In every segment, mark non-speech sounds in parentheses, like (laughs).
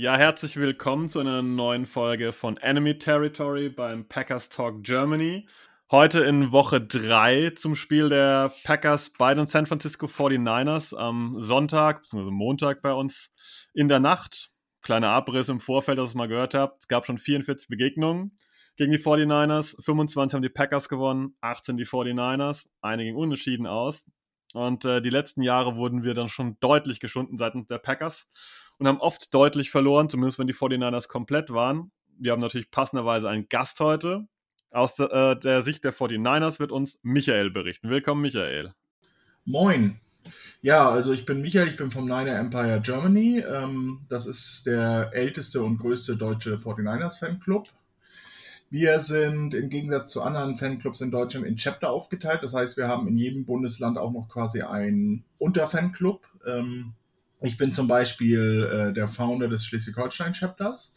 Ja, herzlich willkommen zu einer neuen Folge von Enemy Territory beim Packers Talk Germany. Heute in Woche 3 zum Spiel der Packers bei den San Francisco 49ers am Sonntag bzw. Montag bei uns in der Nacht. Kleiner Abriss im Vorfeld, dass ihr es mal gehört habt. Es gab schon 44 Begegnungen gegen die 49ers. 25 haben die Packers gewonnen, 18 die 49ers. Einige gingen unentschieden aus. Und äh, die letzten Jahre wurden wir dann schon deutlich geschunden seitens der Packers und haben oft deutlich verloren, zumindest wenn die 49ers komplett waren. Wir haben natürlich passenderweise einen Gast heute. Aus der, äh, der Sicht der 49ers wird uns Michael berichten. Willkommen, Michael. Moin. Ja, also ich bin Michael, ich bin vom Niner Empire Germany. Ähm, das ist der älteste und größte deutsche 49ers Fanclub. Wir sind im Gegensatz zu anderen Fanclubs in Deutschland in Chapter aufgeteilt. Das heißt, wir haben in jedem Bundesland auch noch quasi einen Unterfanclub. Ähm, ich bin zum Beispiel äh, der Founder des Schleswig-Holstein-Chapters.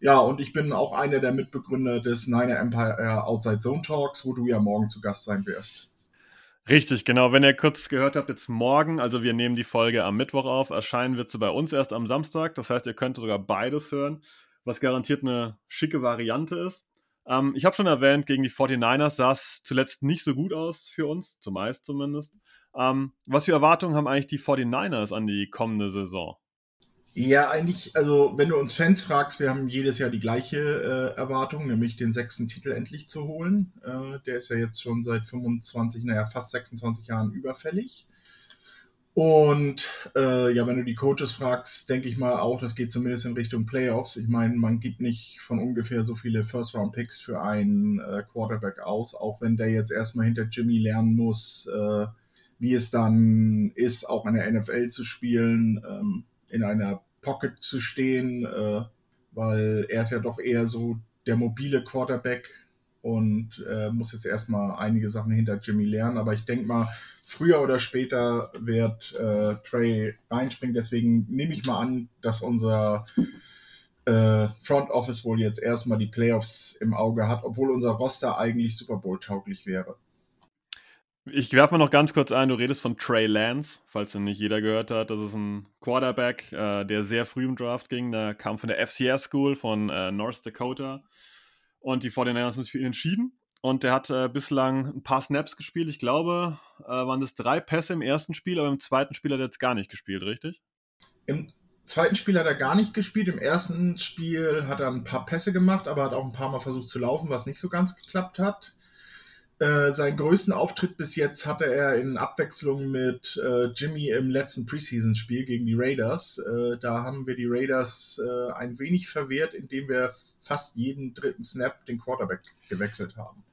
Ja, und ich bin auch einer der Mitbegründer des Niner Empire Outside Zone Talks, wo du ja morgen zu Gast sein wirst. Richtig, genau. Wenn ihr kurz gehört habt, jetzt morgen, also wir nehmen die Folge am Mittwoch auf, erscheinen wird sie bei uns erst am Samstag. Das heißt, ihr könnt sogar beides hören, was garantiert eine schicke Variante ist. Ähm, ich habe schon erwähnt, gegen die 49ers sah es zuletzt nicht so gut aus für uns, zumeist zumindest. Ähm, was für Erwartungen haben eigentlich die 49ers an die kommende Saison? Ja, eigentlich, also wenn du uns Fans fragst, wir haben jedes Jahr die gleiche äh, Erwartung, nämlich den sechsten Titel endlich zu holen. Äh, der ist ja jetzt schon seit 25, naja, fast 26 Jahren überfällig. Und äh, ja, wenn du die Coaches fragst, denke ich mal auch, das geht zumindest in Richtung Playoffs. Ich meine, man gibt nicht von ungefähr so viele First-Round-Picks für einen äh, Quarterback aus, auch wenn der jetzt erstmal hinter Jimmy lernen muss, äh, wie es dann ist, auch in der NFL zu spielen, ähm, in einer Pocket zu stehen, äh, weil er ist ja doch eher so der mobile Quarterback und äh, muss jetzt erstmal einige Sachen hinter Jimmy lernen. Aber ich denke mal, früher oder später wird äh, Trey reinspringen. Deswegen nehme ich mal an, dass unser äh, Front Office wohl jetzt erstmal die Playoffs im Auge hat, obwohl unser Roster eigentlich Super Bowl tauglich wäre. Ich werfe mal noch ganz kurz ein, du redest von Trey Lance, falls ihn nicht jeder gehört hat. Das ist ein Quarterback, äh, der sehr früh im Draft ging. Der kam von der FCS School von äh, North Dakota. Und die 49ers haben sich für ihn entschieden. Und der hat äh, bislang ein paar Snaps gespielt. Ich glaube, äh, waren das drei Pässe im ersten Spiel, aber im zweiten Spiel hat er jetzt gar nicht gespielt, richtig? Im zweiten Spiel hat er gar nicht gespielt. Im ersten Spiel hat er ein paar Pässe gemacht, aber hat auch ein paar Mal versucht zu laufen, was nicht so ganz geklappt hat. Äh, seinen größten Auftritt bis jetzt hatte er in Abwechslung mit äh, Jimmy im letzten Preseason-Spiel gegen die Raiders. Äh, da haben wir die Raiders äh, ein wenig verwehrt, indem wir fast jeden dritten Snap den Quarterback gewechselt haben.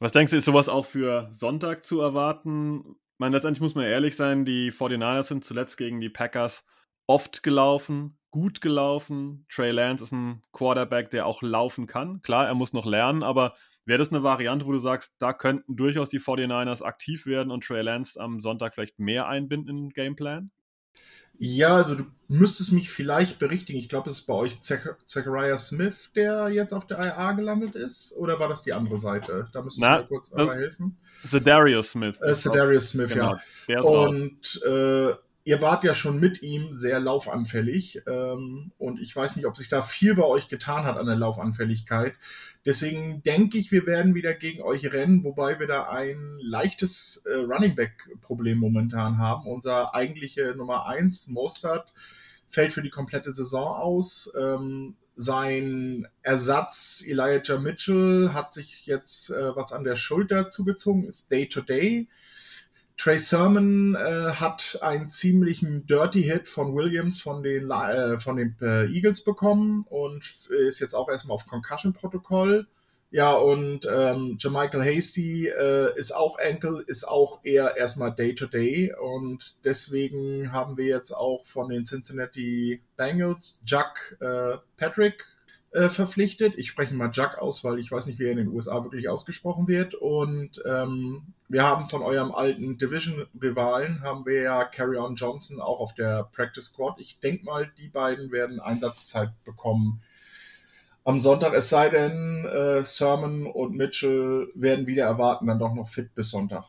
Was denkst du, ist sowas auch für Sonntag zu erwarten? Ich meine, letztendlich muss man ehrlich sein, die 49ers sind zuletzt gegen die Packers oft gelaufen, gut gelaufen. Trey Lance ist ein Quarterback, der auch laufen kann. Klar, er muss noch lernen, aber Wäre das eine Variante, wo du sagst, da könnten durchaus die 49ers aktiv werden und Trey Lance am Sonntag vielleicht mehr einbinden in den Gameplan? Ja, also du müsstest mich vielleicht berichtigen. Ich glaube, es ist bei euch Zachariah Smith, der jetzt auf der IA gelandet ist. Oder war das die andere Seite? Da müsstest Na, du mir kurz einmal helfen. Darius Smith. Äh, Darius Smith, genau, ja. Und äh, ihr wart ja schon mit ihm sehr laufanfällig ähm, und ich weiß nicht, ob sich da viel bei euch getan hat an der Laufanfälligkeit. Deswegen denke ich, wir werden wieder gegen euch rennen, wobei wir da ein leichtes äh, Running Back Problem momentan haben. Unser eigentliche Nummer eins Mostert fällt für die komplette Saison aus. Ähm, sein Ersatz Elijah Mitchell hat sich jetzt äh, was an der Schulter zugezogen, ist Day to Day. Trey Sermon äh, hat einen ziemlichen Dirty Hit von Williams von den, äh, von den äh, Eagles bekommen und ist jetzt auch erstmal auf Concussion-Protokoll. Ja, und ähm, Jermichael Hasty äh, ist auch Ankle, ist auch eher erstmal Day-to-Day. Und deswegen haben wir jetzt auch von den Cincinnati Bengals Jack äh, Patrick äh, verpflichtet. Ich spreche mal Jack aus, weil ich weiß nicht, wie er in den USA wirklich ausgesprochen wird. Und ähm, wir haben von eurem alten Division-Rivalen, haben wir ja Carry On Johnson auch auf der Practice Squad. Ich denke mal, die beiden werden Einsatzzeit bekommen am Sonntag, es sei denn, äh, Sermon und Mitchell werden wieder erwarten, dann doch noch fit bis Sonntag.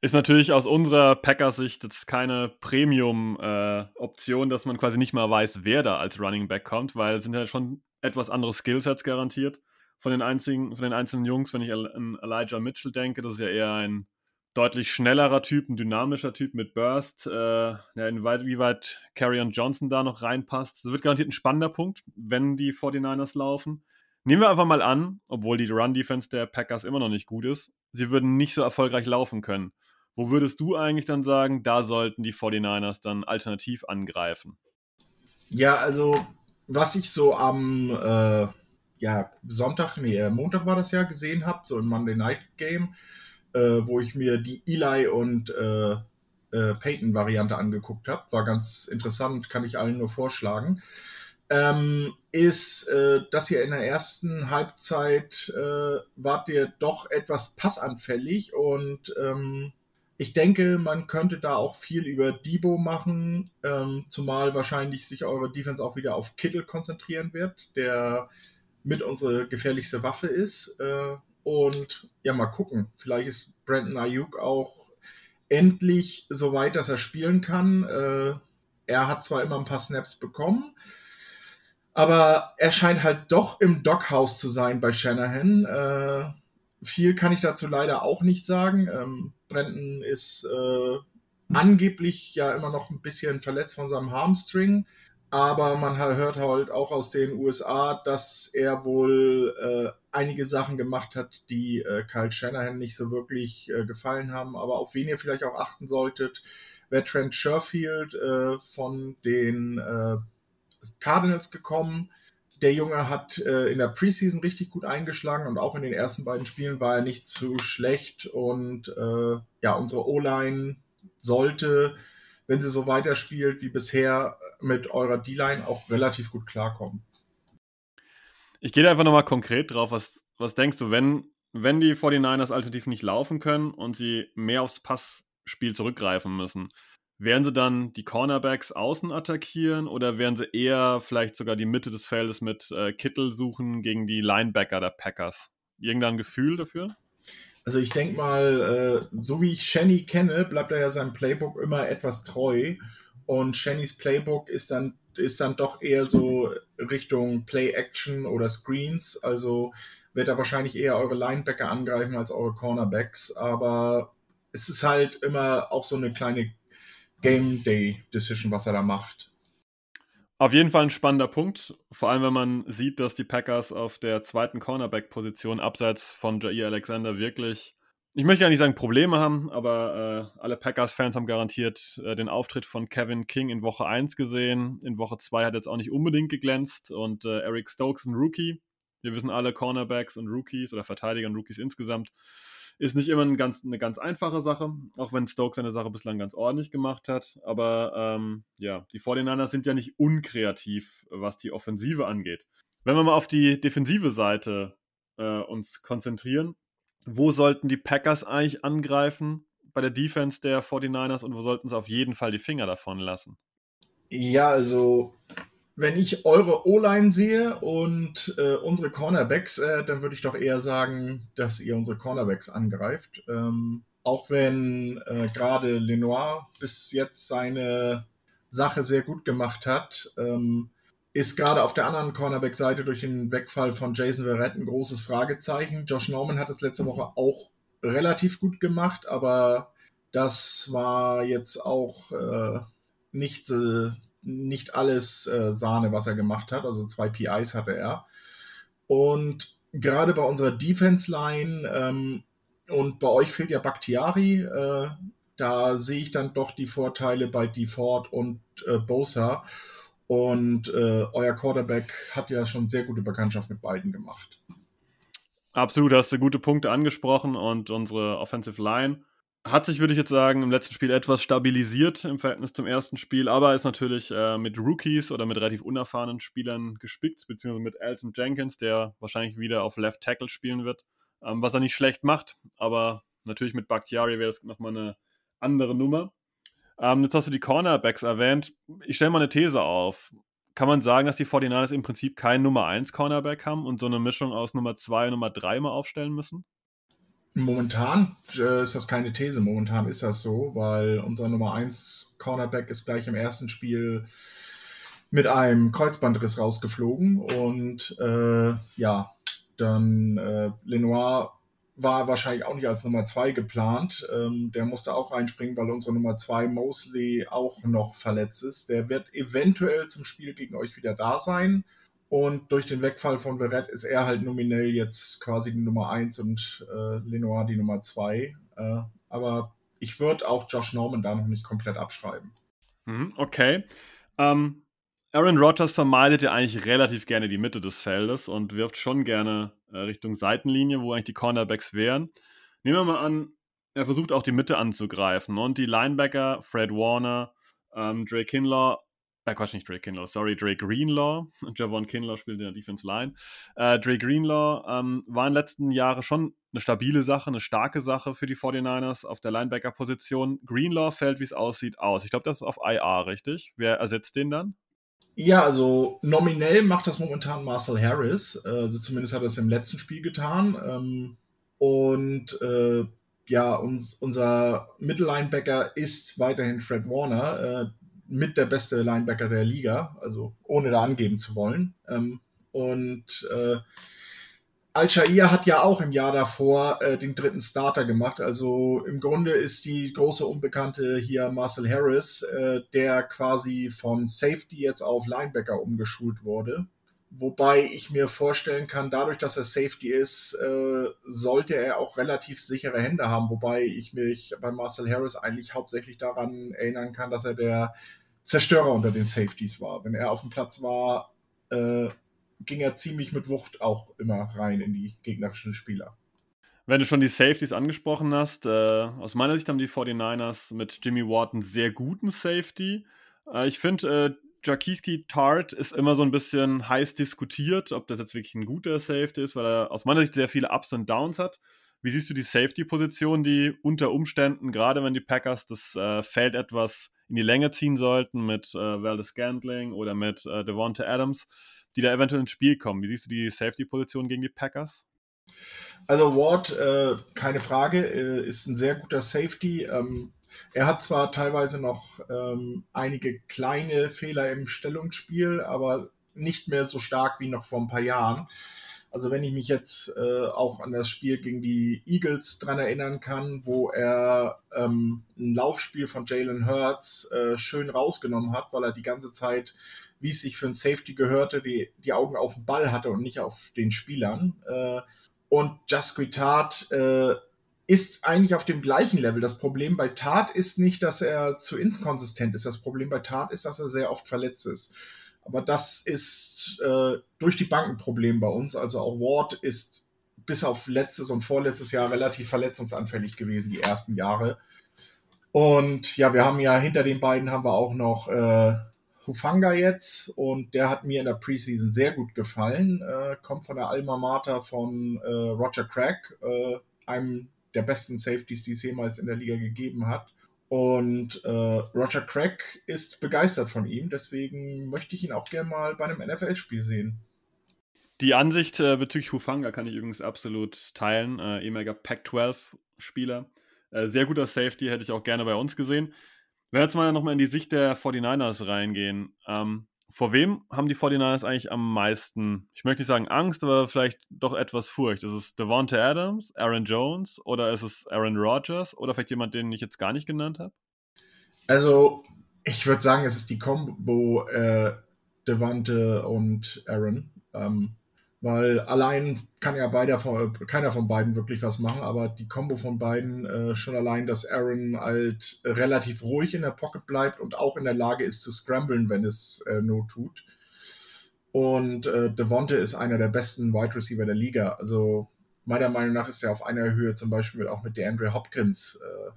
Ist natürlich aus unserer Packers-Sicht jetzt keine Premium-Option, äh, dass man quasi nicht mal weiß, wer da als Running Back kommt, weil es sind ja schon etwas andere Skillsets garantiert von den, einzigen, von den einzelnen Jungs. Wenn ich an Elijah Mitchell denke, das ist ja eher ein deutlich schnellerer Typ, ein dynamischer Typ mit Burst. Äh, ja, inwieweit, wie weit Carrion Johnson da noch reinpasst. Das wird garantiert ein spannender Punkt, wenn die 49ers laufen. Nehmen wir einfach mal an, obwohl die Run-Defense der Packers immer noch nicht gut ist, sie würden nicht so erfolgreich laufen können. Wo würdest du eigentlich dann sagen, da sollten die 49ers dann alternativ angreifen? Ja, also was ich so am äh, ja, Sonntag, nee, äh, Montag war das ja gesehen habe, so im Monday Night Game, äh, wo ich mir die Eli und äh, äh, Peyton-Variante angeguckt habe. War ganz interessant, kann ich allen nur vorschlagen. Ähm, ist, äh, dass ihr in der ersten Halbzeit wart ihr doch etwas passanfällig und ähm, ich denke, man könnte da auch viel über Debo machen, ähm, zumal wahrscheinlich sich eure Defense auch wieder auf Kittel konzentrieren wird, der mit unsere gefährlichste Waffe ist. Äh, und ja, mal gucken. Vielleicht ist Brandon Ayuk auch endlich so weit, dass er spielen kann. Äh, er hat zwar immer ein paar Snaps bekommen, aber er scheint halt doch im Doghouse zu sein bei Shanahan. Äh, viel kann ich dazu leider auch nicht sagen. Ähm, Brandon ist äh, angeblich ja immer noch ein bisschen verletzt von seinem Hamstring. Aber man hört halt auch aus den USA, dass er wohl äh, einige Sachen gemacht hat, die äh, Kyle Shanahan nicht so wirklich äh, gefallen haben. Aber auf wen ihr vielleicht auch achten solltet, wäre Trent Sherfield äh, von den äh, Cardinals gekommen. Der Junge hat äh, in der Preseason richtig gut eingeschlagen und auch in den ersten beiden Spielen war er nicht zu schlecht. Und äh, ja, unsere O-Line sollte wenn sie so weiterspielt wie bisher, mit eurer D-Line auch relativ gut klarkommen. Ich gehe da einfach nochmal konkret drauf. Was, was denkst du, wenn, wenn die 49ers alternativ nicht laufen können und sie mehr aufs Passspiel zurückgreifen müssen, werden sie dann die Cornerbacks außen attackieren oder werden sie eher vielleicht sogar die Mitte des Feldes mit äh, Kittel suchen gegen die Linebacker der Packers? Irgendein Gefühl dafür? Also ich denke mal, äh, so wie ich Shenny kenne, bleibt er ja seinem Playbook immer etwas treu. Und Shannys Playbook ist dann, ist dann doch eher so Richtung Play-Action oder Screens. Also wird er wahrscheinlich eher eure Linebacker angreifen als eure Cornerbacks. Aber es ist halt immer auch so eine kleine Game Day Decision, was er da macht. Auf jeden Fall ein spannender Punkt, vor allem wenn man sieht, dass die Packers auf der zweiten Cornerback-Position abseits von Jair Alexander wirklich, ich möchte ja nicht sagen Probleme haben, aber äh, alle Packers-Fans haben garantiert äh, den Auftritt von Kevin King in Woche 1 gesehen. In Woche 2 hat jetzt auch nicht unbedingt geglänzt und äh, Eric Stokes ein Rookie. Wir wissen alle Cornerbacks und Rookies oder Verteidiger und Rookies insgesamt ist nicht immer ein ganz, eine ganz einfache Sache, auch wenn Stokes seine Sache bislang ganz ordentlich gemacht hat. Aber ähm, ja, die 49ers sind ja nicht unkreativ, was die Offensive angeht. Wenn wir mal auf die defensive Seite äh, uns konzentrieren, wo sollten die Packers eigentlich angreifen bei der Defense der 49ers und wo sollten sie auf jeden Fall die Finger davon lassen? Ja, also wenn ich eure O-Line sehe und äh, unsere Cornerbacks, äh, dann würde ich doch eher sagen, dass ihr unsere Cornerbacks angreift. Ähm, auch wenn äh, gerade Lenoir bis jetzt seine Sache sehr gut gemacht hat, ähm, ist gerade auf der anderen Cornerback-Seite durch den Wegfall von Jason Verrett ein großes Fragezeichen. Josh Norman hat es letzte Woche auch relativ gut gemacht, aber das war jetzt auch äh, nicht äh, nicht alles äh, Sahne, was er gemacht hat. Also zwei PIs hatte er. Und gerade bei unserer Defense Line ähm, und bei euch fehlt ja Bakhtiari, äh, da sehe ich dann doch die Vorteile bei DeFord und äh, Bosa. Und äh, euer Quarterback hat ja schon sehr gute Bekanntschaft mit beiden gemacht. Absolut, hast du gute Punkte angesprochen und unsere Offensive Line hat sich, würde ich jetzt sagen, im letzten Spiel etwas stabilisiert im Verhältnis zum ersten Spiel, aber ist natürlich äh, mit Rookies oder mit relativ unerfahrenen Spielern gespickt, beziehungsweise mit Elton Jenkins, der wahrscheinlich wieder auf Left Tackle spielen wird, ähm, was er nicht schlecht macht, aber natürlich mit Bakhtiari wäre das nochmal eine andere Nummer. Ähm, jetzt hast du die Cornerbacks erwähnt. Ich stelle mal eine These auf. Kann man sagen, dass die 49ers im Prinzip keinen Nummer 1 Cornerback haben und so eine Mischung aus Nummer 2 und Nummer 3 mal aufstellen müssen? Momentan äh, ist das keine These, momentan ist das so, weil unser Nummer 1 Cornerback ist gleich im ersten Spiel mit einem Kreuzbandriss rausgeflogen und äh, ja, dann äh, Lenoir war wahrscheinlich auch nicht als Nummer 2 geplant. Ähm, der musste auch reinspringen, weil unsere Nummer 2 Mosley auch noch verletzt ist. Der wird eventuell zum Spiel gegen euch wieder da sein. Und durch den Wegfall von Verrett ist er halt nominell jetzt quasi die Nummer 1 und äh, Lenoir die Nummer 2. Äh, aber ich würde auch Josh Norman da noch nicht komplett abschreiben. Mhm, okay. Ähm, Aaron Rodgers vermeidet ja eigentlich relativ gerne die Mitte des Feldes und wirft schon gerne äh, Richtung Seitenlinie, wo eigentlich die Cornerbacks wären. Nehmen wir mal an, er versucht auch die Mitte anzugreifen und die Linebacker, Fred Warner, ähm, Drake Kinlaw äh, Quatsch, nicht Drake Kinlaw, sorry, Drake Greenlaw. (laughs) Javon Kinlaw spielt in der Defense Line. Äh, Drake Greenlaw ähm, war in den letzten Jahren schon eine stabile Sache, eine starke Sache für die 49ers auf der Linebacker-Position. Greenlaw fällt, wie es aussieht, aus. Ich glaube, das ist auf IR, richtig? Wer ersetzt den dann? Ja, also nominell macht das momentan Marcel Harris. Also zumindest hat er es im letzten Spiel getan. Ähm, und äh, ja, uns, unser Mittellinebacker ist weiterhin Fred Warner. Äh, mit der beste Linebacker der Liga, also ohne da angeben zu wollen. Ähm, und äh, Al-Shair hat ja auch im Jahr davor äh, den dritten Starter gemacht. Also im Grunde ist die große Unbekannte hier Marcel Harris, äh, der quasi von Safety jetzt auf Linebacker umgeschult wurde. Wobei ich mir vorstellen kann, dadurch, dass er Safety ist, äh, sollte er auch relativ sichere Hände haben. Wobei ich mich bei Marcel Harris eigentlich hauptsächlich daran erinnern kann, dass er der Zerstörer unter den Safeties war. Wenn er auf dem Platz war, äh, ging er ziemlich mit Wucht auch immer rein in die gegnerischen Spieler. Wenn du schon die Safeties angesprochen hast, äh, aus meiner Sicht haben die 49ers mit Jimmy Ward einen sehr guten Safety. Äh, ich finde, äh, Jakiski Tart ist immer so ein bisschen heiß diskutiert, ob das jetzt wirklich ein guter Safety ist, weil er aus meiner Sicht sehr viele Ups und Downs hat. Wie siehst du die Safety-Position, die unter Umständen, gerade wenn die Packers das äh, Feld etwas in die Länge ziehen sollten mit äh, Valdez Gantling oder mit äh, Devonta Adams, die da eventuell ins Spiel kommen? Wie siehst du die Safety-Position gegen die Packers? Also Ward, äh, keine Frage, äh, ist ein sehr guter Safety. Ähm, er hat zwar teilweise noch ähm, einige kleine Fehler im Stellungsspiel, aber nicht mehr so stark wie noch vor ein paar Jahren. Also wenn ich mich jetzt äh, auch an das Spiel gegen die Eagles dran erinnern kann, wo er ähm, ein Laufspiel von Jalen Hurts äh, schön rausgenommen hat, weil er die ganze Zeit, wie es sich für ein Safety gehörte, die, die Augen auf den Ball hatte und nicht auf den Spielern. Äh, und Jasquitard äh, ist eigentlich auf dem gleichen Level. Das Problem bei Tat ist nicht, dass er zu inkonsistent ist. Das Problem bei Tat ist, dass er sehr oft verletzt ist. Aber das ist äh, durch die Bank Problem bei uns. Also auch Ward ist bis auf letztes und vorletztes Jahr relativ verletzungsanfällig gewesen, die ersten Jahre. Und ja, wir haben ja hinter den beiden haben wir auch noch äh, Hufanga jetzt und der hat mir in der Preseason sehr gut gefallen. Äh, kommt von der Alma Mater von äh, Roger Craig, äh, einem der besten Safeties, die es jemals in der Liga gegeben hat. Und äh, Roger Craig ist begeistert von ihm, deswegen möchte ich ihn auch gerne mal bei einem NFL-Spiel sehen. Die Ansicht äh, bezüglich Hufanga kann ich übrigens absolut teilen. Äh, ehemaliger Pac-12-Spieler. Äh, sehr guter Safety, hätte ich auch gerne bei uns gesehen. Wenn wir jetzt mal nochmal in die Sicht der 49ers reingehen, ähm, vor wem haben die 49ers eigentlich am meisten, ich möchte nicht sagen Angst, aber vielleicht doch etwas Furcht? Ist es Devonta Adams, Aaron Jones oder ist es Aaron Rodgers oder vielleicht jemand, den ich jetzt gar nicht genannt habe? Also, ich würde sagen, es ist die Combo äh, Devante und Aaron. Ähm, weil allein kann ja beider von, keiner von beiden wirklich was machen, aber die Combo von beiden, äh, schon allein, dass Aaron halt relativ ruhig in der Pocket bleibt und auch in der Lage ist zu scramblen, wenn es äh, Not tut. Und äh, Devonte ist einer der besten Wide Receiver der Liga. Also meiner Meinung nach ist er auf einer Höhe zum Beispiel auch mit der Andre Hopkins, äh,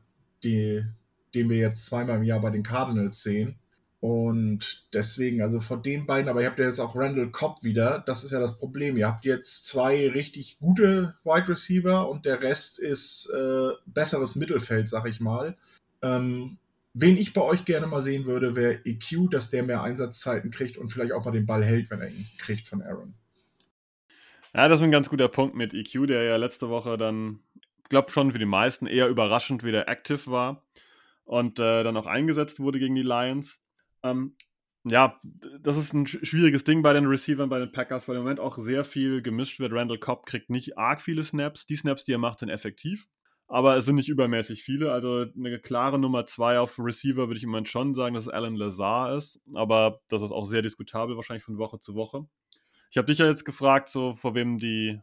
die, den wir jetzt zweimal im Jahr bei den Cardinals sehen. Und deswegen, also von den beiden, aber ihr habt ja jetzt auch Randall Cobb wieder, das ist ja das Problem. Ihr habt jetzt zwei richtig gute Wide Receiver und der Rest ist äh, besseres Mittelfeld, sag ich mal. Ähm, wen ich bei euch gerne mal sehen würde, wäre EQ, dass der mehr Einsatzzeiten kriegt und vielleicht auch mal den Ball hält, wenn er ihn kriegt von Aaron. Ja, das ist ein ganz guter Punkt mit EQ, der ja letzte Woche dann, ich glaube schon für die meisten eher überraschend wieder active war und äh, dann auch eingesetzt wurde gegen die Lions. Ähm, ja, das ist ein schwieriges Ding bei den Receivern, bei den Packers, weil im Moment auch sehr viel gemischt wird. Randall Cobb kriegt nicht arg viele Snaps. Die Snaps, die er macht, sind effektiv. Aber es sind nicht übermäßig viele. Also eine klare Nummer zwei auf Receiver würde ich im Moment schon sagen, dass es Alan Lazar ist. Aber das ist auch sehr diskutabel, wahrscheinlich von Woche zu Woche. Ich habe dich ja jetzt gefragt, so vor wem die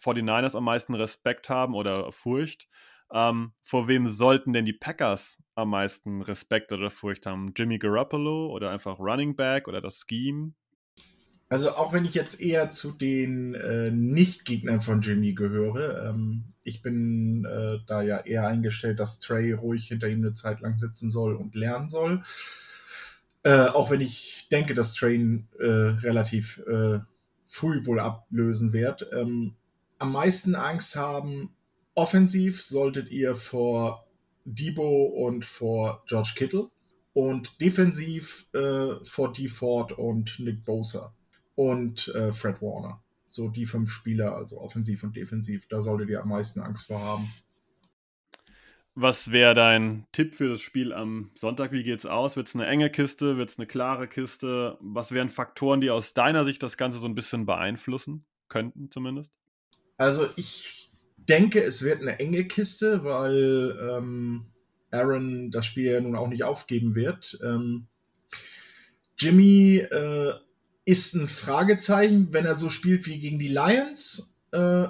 49ers am meisten Respekt haben oder Furcht. Ähm, vor wem sollten denn die Packers am meisten Respekt oder Furcht haben? Jimmy Garoppolo oder einfach Running Back oder das Scheme? Also auch wenn ich jetzt eher zu den äh, Nicht-Gegnern von Jimmy gehöre, ähm, ich bin äh, da ja eher eingestellt, dass Trey ruhig hinter ihm eine Zeit lang sitzen soll und lernen soll. Äh, auch wenn ich denke, dass Trey äh, relativ äh, früh wohl ablösen wird. Ähm, am meisten Angst haben offensiv solltet ihr vor Debo und vor George Kittle und defensiv äh, vor D. Ford und Nick Bosa und äh, Fred Warner. So die fünf Spieler, also offensiv und defensiv, da solltet ihr am meisten Angst vor haben. Was wäre dein Tipp für das Spiel am Sonntag? Wie geht's aus? Wird es eine enge Kiste? Wird es eine klare Kiste? Was wären Faktoren, die aus deiner Sicht das Ganze so ein bisschen beeinflussen könnten, zumindest? Also ich denke, es wird eine enge Kiste, weil ähm, Aaron das Spiel ja nun auch nicht aufgeben wird. Ähm, Jimmy äh, ist ein Fragezeichen, wenn er so spielt wie gegen die Lions. Äh,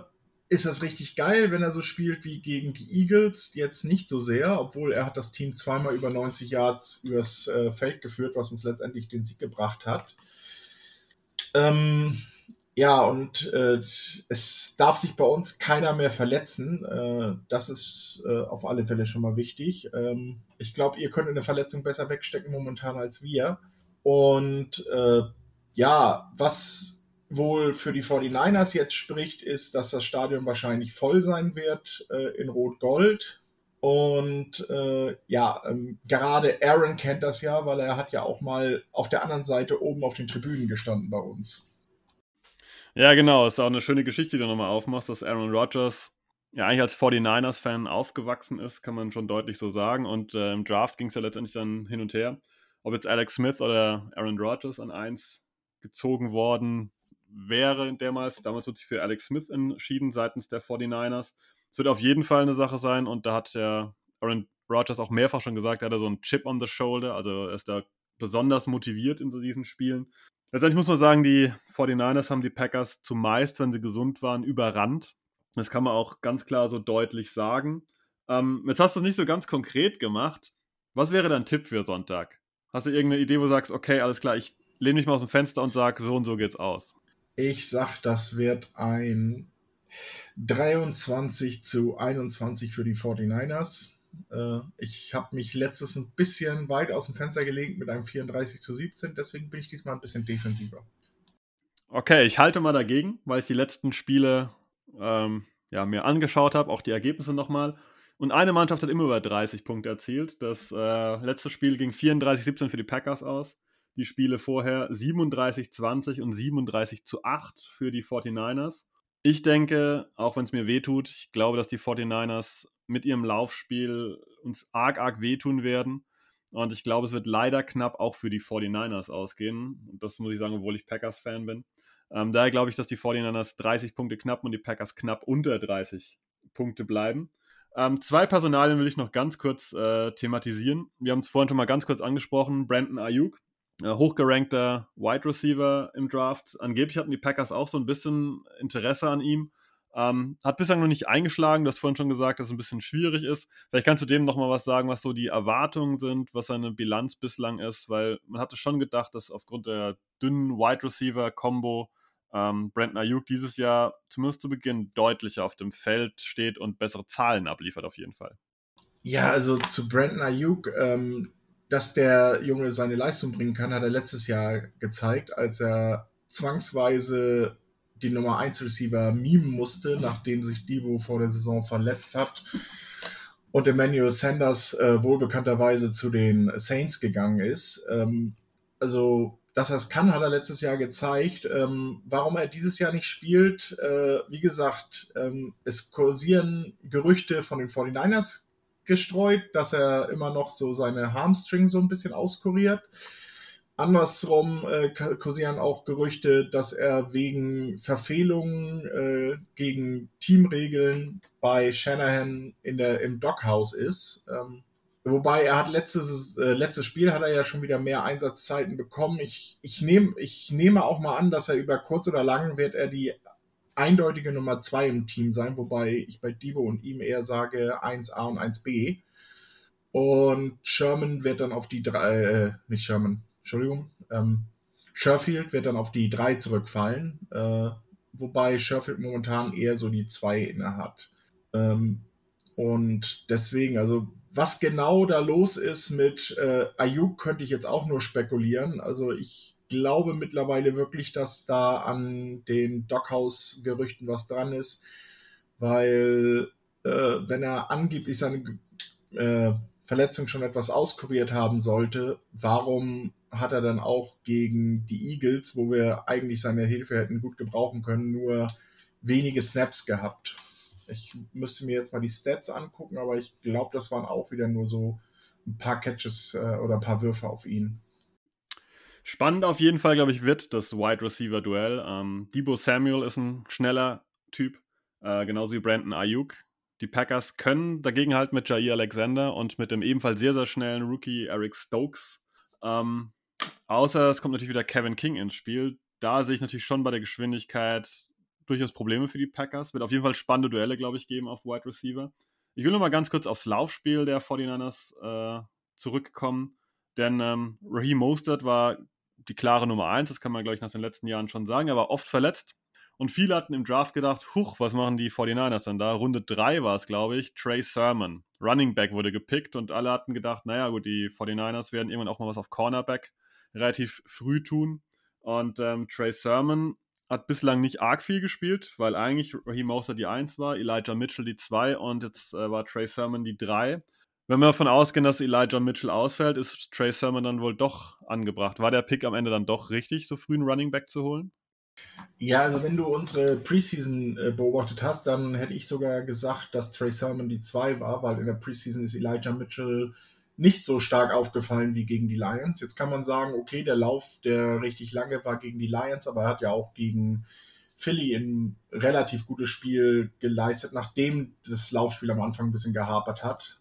ist das richtig geil, wenn er so spielt wie gegen die Eagles, jetzt nicht so sehr, obwohl er hat das Team zweimal über 90 Yards übers äh, Feld geführt, was uns letztendlich den Sieg gebracht hat. Ähm, ja, und äh, es darf sich bei uns keiner mehr verletzen. Äh, das ist äh, auf alle Fälle schon mal wichtig. Ähm, ich glaube, ihr könnt eine Verletzung besser wegstecken momentan als wir. Und äh, ja, was wohl für die 49ers jetzt spricht, ist, dass das Stadion wahrscheinlich voll sein wird äh, in Rot-Gold. Und äh, ja, ähm, gerade Aaron kennt das ja, weil er hat ja auch mal auf der anderen Seite oben auf den Tribünen gestanden bei uns. Ja, genau. Ist auch eine schöne Geschichte, die du nochmal aufmachst, dass Aaron Rodgers ja eigentlich als 49ers-Fan aufgewachsen ist, kann man schon deutlich so sagen. Und äh, im Draft ging es ja letztendlich dann hin und her, ob jetzt Alex Smith oder Aaron Rodgers an eins gezogen worden wäre damals. Damals wird sich für Alex Smith entschieden seitens der 49ers. Es wird auf jeden Fall eine Sache sein und da hat der Aaron Rodgers auch mehrfach schon gesagt, er hat so einen Chip on the shoulder, also er ist da besonders motiviert in so diesen Spielen. Letztendlich muss man sagen, die 49ers haben die Packers zumeist, wenn sie gesund waren, überrannt. Das kann man auch ganz klar so deutlich sagen. Ähm, jetzt hast du es nicht so ganz konkret gemacht. Was wäre dein Tipp für Sonntag? Hast du irgendeine Idee, wo du sagst, okay, alles klar, ich lehne mich mal aus dem Fenster und sage, so und so geht's aus? Ich sag, das wird ein 23 zu 21 für die 49ers. Äh, ich habe mich letztes ein bisschen weit aus dem Fenster gelegt mit einem 34 zu 17, deswegen bin ich diesmal ein bisschen defensiver. Okay, ich halte mal dagegen, weil ich die letzten Spiele ähm, ja, mir angeschaut habe, auch die Ergebnisse nochmal. Und eine Mannschaft hat immer über 30 Punkte erzielt. Das äh, letzte Spiel ging 34-17 für die Packers aus. Die Spiele vorher 37-20 und 37 zu 8 für die 49ers. Ich denke, auch wenn es mir wehtut, ich glaube, dass die 49ers mit ihrem Laufspiel uns arg, arg wehtun werden. Und ich glaube, es wird leider knapp auch für die 49ers ausgehen. Und das muss ich sagen, obwohl ich Packers-Fan bin. Ähm, daher glaube ich, dass die 49ers 30 Punkte knapp und die Packers knapp unter 30 Punkte bleiben. Ähm, zwei Personalien will ich noch ganz kurz äh, thematisieren. Wir haben es vorhin schon mal ganz kurz angesprochen. Brandon Ayuk, äh, hochgerankter Wide Receiver im Draft. Angeblich hatten die Packers auch so ein bisschen Interesse an ihm. Ähm, hat bislang noch nicht eingeschlagen, du hast vorhin schon gesagt, dass es ein bisschen schwierig ist. Vielleicht kannst du dem nochmal was sagen, was so die Erwartungen sind, was seine Bilanz bislang ist, weil man hatte schon gedacht, dass aufgrund der dünnen Wide Receiver-Kombo ähm, Brandon Ayuk dieses Jahr zumindest zu Beginn deutlicher auf dem Feld steht und bessere Zahlen abliefert auf jeden Fall. Ja, also zu Brandon Ayuk, ähm, dass der Junge seine Leistung bringen kann, hat er letztes Jahr gezeigt, als er zwangsweise die Nummer 1 Receiver mimen musste, nachdem sich Debo vor der Saison verletzt hat und Emmanuel Sanders äh, wohlbekannterweise zu den Saints gegangen ist. Ähm, also, dass er es kann, hat er letztes Jahr gezeigt. Ähm, warum er dieses Jahr nicht spielt, äh, wie gesagt, ähm, es kursieren Gerüchte von den 49ers gestreut, dass er immer noch so seine Harmstring so ein bisschen auskuriert. Andersrum äh, kursieren auch Gerüchte, dass er wegen Verfehlungen äh, gegen Teamregeln bei Shanahan in der, im Dockhaus ist. Ähm, wobei er hat letztes, äh, letztes Spiel hat er ja schon wieder mehr Einsatzzeiten bekommen. Ich, ich, nehm, ich nehme auch mal an, dass er über kurz oder lang wird er die eindeutige Nummer 2 im Team sein, wobei ich bei Debo und ihm eher sage 1A und 1B. Und Sherman wird dann auf die drei, äh, nicht Sherman, Entschuldigung, ähm, Sherfield wird dann auf die 3 zurückfallen, äh, wobei Sherfield momentan eher so die 2 inne hat. Ähm, und deswegen, also was genau da los ist mit äh, Ayuk, könnte ich jetzt auch nur spekulieren. Also ich glaube mittlerweile wirklich, dass da an den Dockhouse-Gerüchten was dran ist, weil äh, wenn er angeblich seine äh, Verletzung schon etwas auskuriert haben sollte, warum hat er dann auch gegen die Eagles, wo wir eigentlich seine Hilfe hätten gut gebrauchen können, nur wenige Snaps gehabt? Ich müsste mir jetzt mal die Stats angucken, aber ich glaube, das waren auch wieder nur so ein paar Catches äh, oder ein paar Würfe auf ihn. Spannend auf jeden Fall, glaube ich, wird das Wide Receiver Duell. Ähm, Debo Samuel ist ein schneller Typ, äh, genauso wie Brandon Ayuk. Die Packers können dagegen halt mit Jair Alexander und mit dem ebenfalls sehr, sehr schnellen Rookie Eric Stokes. Ähm, außer es kommt natürlich wieder Kevin King ins Spiel. Da sehe ich natürlich schon bei der Geschwindigkeit durchaus Probleme für die Packers. Wird auf jeden Fall spannende Duelle, glaube ich, geben auf Wide Receiver. Ich will noch mal ganz kurz aufs Laufspiel der 49ers äh, zurückkommen. Denn ähm, Raheem Mostert war die klare Nummer 1, das kann man, glaube ich, nach den letzten Jahren schon sagen. Er war oft verletzt. Und viele hatten im Draft gedacht, huch, was machen die 49ers denn da? Runde 3 war es, glaube ich. Trey Sermon, Running Back, wurde gepickt und alle hatten gedacht, naja, gut, die 49ers werden irgendwann auch mal was auf Cornerback relativ früh tun. Und ähm, Trey Sermon hat bislang nicht arg viel gespielt, weil eigentlich Raheem Mostert die 1 war, Elijah Mitchell die 2 und jetzt äh, war Trey Sermon die 3. Wenn wir davon ausgehen, dass Elijah Mitchell ausfällt, ist Trey Sermon dann wohl doch angebracht. War der Pick am Ende dann doch richtig, so früh einen Running Back zu holen? Ja, also wenn du unsere Preseason äh, beobachtet hast, dann hätte ich sogar gesagt, dass Trey Sermon die 2 war, weil in der Preseason ist Elijah Mitchell nicht so stark aufgefallen wie gegen die Lions. Jetzt kann man sagen, okay, der Lauf, der richtig lange war gegen die Lions, aber er hat ja auch gegen Philly ein relativ gutes Spiel geleistet, nachdem das Laufspiel am Anfang ein bisschen gehapert hat.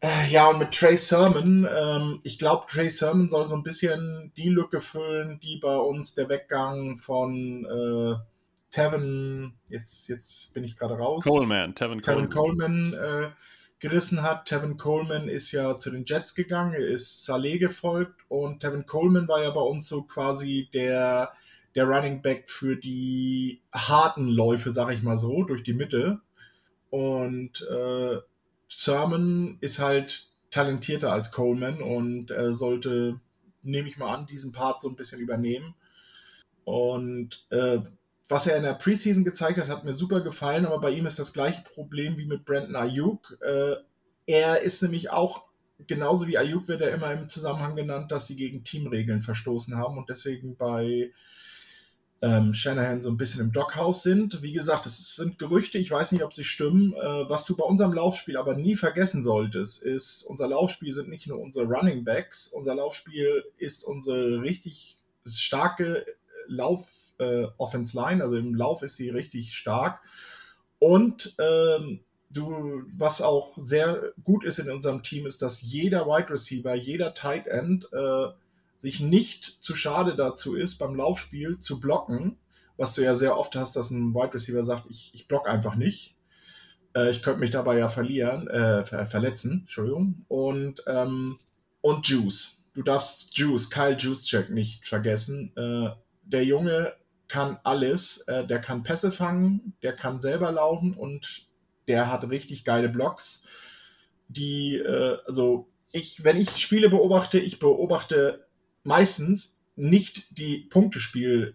Äh, ja, und mit Trey Sermon, ähm, ich glaube, Trey Sermon soll so ein bisschen die Lücke füllen, die bei uns der Weggang von äh, Tevin, jetzt, jetzt bin ich gerade raus. Coleman, Tevin, Tevin Coleman, Coleman äh, gerissen hat. Tevin Coleman ist ja zu den Jets gegangen, er ist Saleh gefolgt und Tevin Coleman war ja bei uns so quasi der, der Running Back für die harten Läufe, sag ich mal so, durch die Mitte. Und äh, Sermon ist halt talentierter als Coleman und er sollte, nehme ich mal an, diesen Part so ein bisschen übernehmen. Und äh, was er in der Preseason gezeigt hat, hat mir super gefallen, aber bei ihm ist das gleiche Problem wie mit Brandon Ayuk. Äh, er ist nämlich auch, genauso wie Ayuk wird er immer im Zusammenhang genannt, dass sie gegen Teamregeln verstoßen haben und deswegen bei ähm, Shanahan so ein bisschen im Dockhaus sind. Wie gesagt, es sind Gerüchte, ich weiß nicht, ob sie stimmen. Äh, was du bei unserem Laufspiel aber nie vergessen solltest, ist, unser Laufspiel sind nicht nur unsere Running Backs, unser Laufspiel ist unsere richtig starke Lauf äh, Offense Line, also im Lauf ist sie richtig stark. Und ähm, du, was auch sehr gut ist in unserem Team, ist, dass jeder Wide Receiver, jeder Tight End äh, sich nicht zu schade dazu ist, beim Laufspiel zu blocken, was du ja sehr oft hast, dass ein Wide Receiver sagt, ich, ich block einfach nicht. Äh, ich könnte mich dabei ja verlieren, äh, ver verletzen, Entschuldigung. Und, ähm, und Juice. Du darfst Juice, Kyle Juice Check nicht vergessen. Äh, der Junge kann alles. Äh, der kann Pässe fangen, der kann selber laufen und der hat richtig geile Blocks. Die, äh, also ich, wenn ich Spiele beobachte, ich beobachte meistens nicht die Punktespiele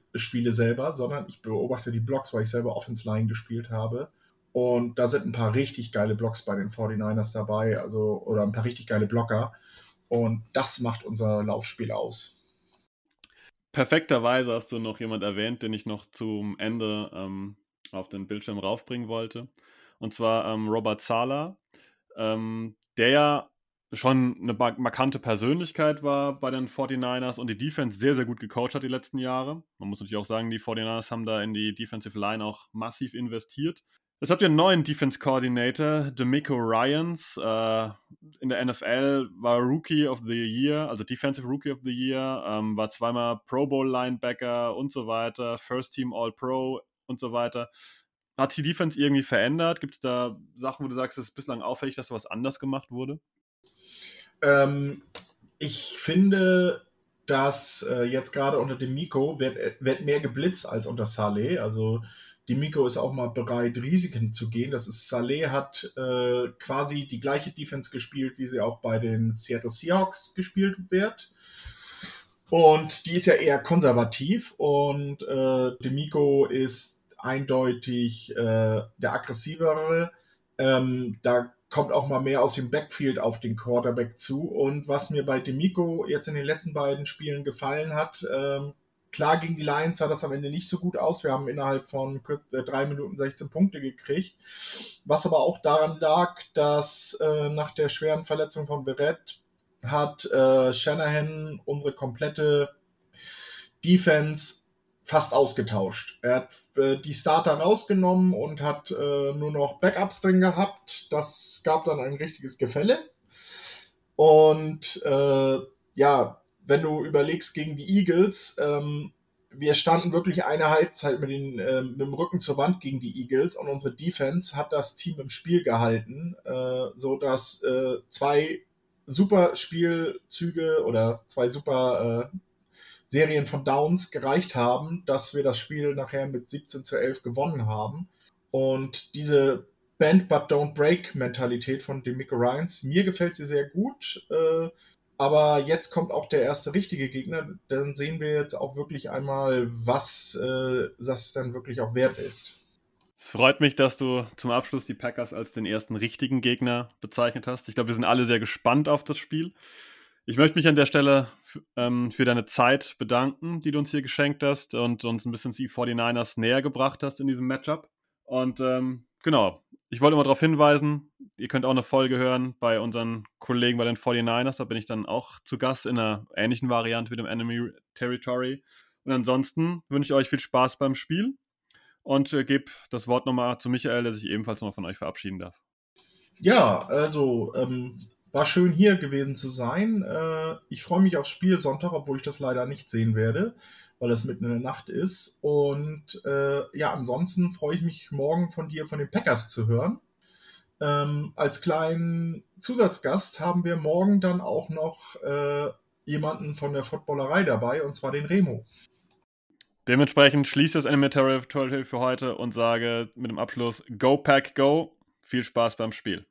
selber, sondern ich beobachte die Blocks, weil ich selber Offense Line gespielt habe. Und da sind ein paar richtig geile Blocks bei den 49ers dabei, also oder ein paar richtig geile Blocker. Und das macht unser Laufspiel aus. Perfekterweise hast du noch jemand erwähnt, den ich noch zum Ende ähm, auf den Bildschirm raufbringen wollte. Und zwar ähm, Robert Sala, ähm, der ja schon eine markante Persönlichkeit war bei den 49ers und die Defense sehr, sehr gut gecoacht hat die letzten Jahre. Man muss natürlich auch sagen, die 49ers haben da in die Defensive Line auch massiv investiert. Jetzt habt ihr einen neuen Defense Coordinator, D'Amico Ryans. Äh, in der NFL war Rookie of the Year, also Defensive Rookie of the Year, ähm, war zweimal Pro Bowl Linebacker und so weiter, First Team All Pro und so weiter. Hat die Defense irgendwie verändert? Gibt es da Sachen, wo du sagst, es ist bislang auffällig, dass da was anders gemacht wurde? Ähm, ich finde, dass äh, jetzt gerade unter dem Miko wird, wird mehr geblitzt als unter Saleh. Also die Miko ist auch mal bereit, Risiken zu gehen. Das ist, Saleh hat äh, quasi die gleiche Defense gespielt, wie sie auch bei den Seattle Seahawks gespielt wird. Und die ist ja eher konservativ und äh, Miko ist eindeutig äh, der aggressivere. Ähm, da kommt auch mal mehr aus dem Backfield auf den Quarterback zu. Und was mir bei Demico jetzt in den letzten beiden Spielen gefallen hat, ähm, Klar, gegen die Lions sah das am Ende nicht so gut aus. Wir haben innerhalb von äh, drei Minuten 16 Punkte gekriegt. Was aber auch daran lag, dass äh, nach der schweren Verletzung von Berett hat äh, Shanahan unsere komplette Defense fast ausgetauscht. Er hat äh, die Starter rausgenommen und hat äh, nur noch Backups drin gehabt. Das gab dann ein richtiges Gefälle. Und äh, ja, wenn du überlegst gegen die Eagles, ähm, wir standen wirklich eine Halbzeit mit, den, äh, mit dem Rücken zur Wand gegen die Eagles und unsere Defense hat das Team im Spiel gehalten, äh, so dass äh, zwei super Spielzüge oder zwei super äh, Serien von Downs gereicht haben, dass wir das Spiel nachher mit 17 zu 11 gewonnen haben. Und diese Band but don't break Mentalität von Demico Ryans, mir gefällt sie sehr gut. Äh, aber jetzt kommt auch der erste richtige Gegner. Dann sehen wir jetzt auch wirklich einmal, was äh, das dann wirklich auch wert ist. Es freut mich, dass du zum Abschluss die Packers als den ersten richtigen Gegner bezeichnet hast. Ich glaube, wir sind alle sehr gespannt auf das Spiel. Ich möchte mich an der Stelle ähm, für deine Zeit bedanken, die du uns hier geschenkt hast und uns ein bisschen die 49ers näher gebracht hast in diesem Matchup. Und ähm, genau, ich wollte immer darauf hinweisen, ihr könnt auch eine Folge hören bei unseren Kollegen bei den 49ers. Da bin ich dann auch zu Gast in einer ähnlichen Variante wie dem Enemy Territory. Und ansonsten wünsche ich euch viel Spaß beim Spiel und äh, gebe das Wort nochmal zu Michael, der sich ebenfalls nochmal von euch verabschieden darf. Ja, also ähm, war schön hier gewesen zu sein. Äh, ich freue mich aufs Spiel Sonntag, obwohl ich das leider nicht sehen werde weil das mitten in der Nacht ist. Und äh, ja, ansonsten freue ich mich morgen von dir von den Packers zu hören. Ähm, als kleinen Zusatzgast haben wir morgen dann auch noch äh, jemanden von der Footballerei dabei, und zwar den Remo. Dementsprechend schließe das Animatory für heute und sage mit dem Abschluss Go Pack Go. Viel Spaß beim Spiel.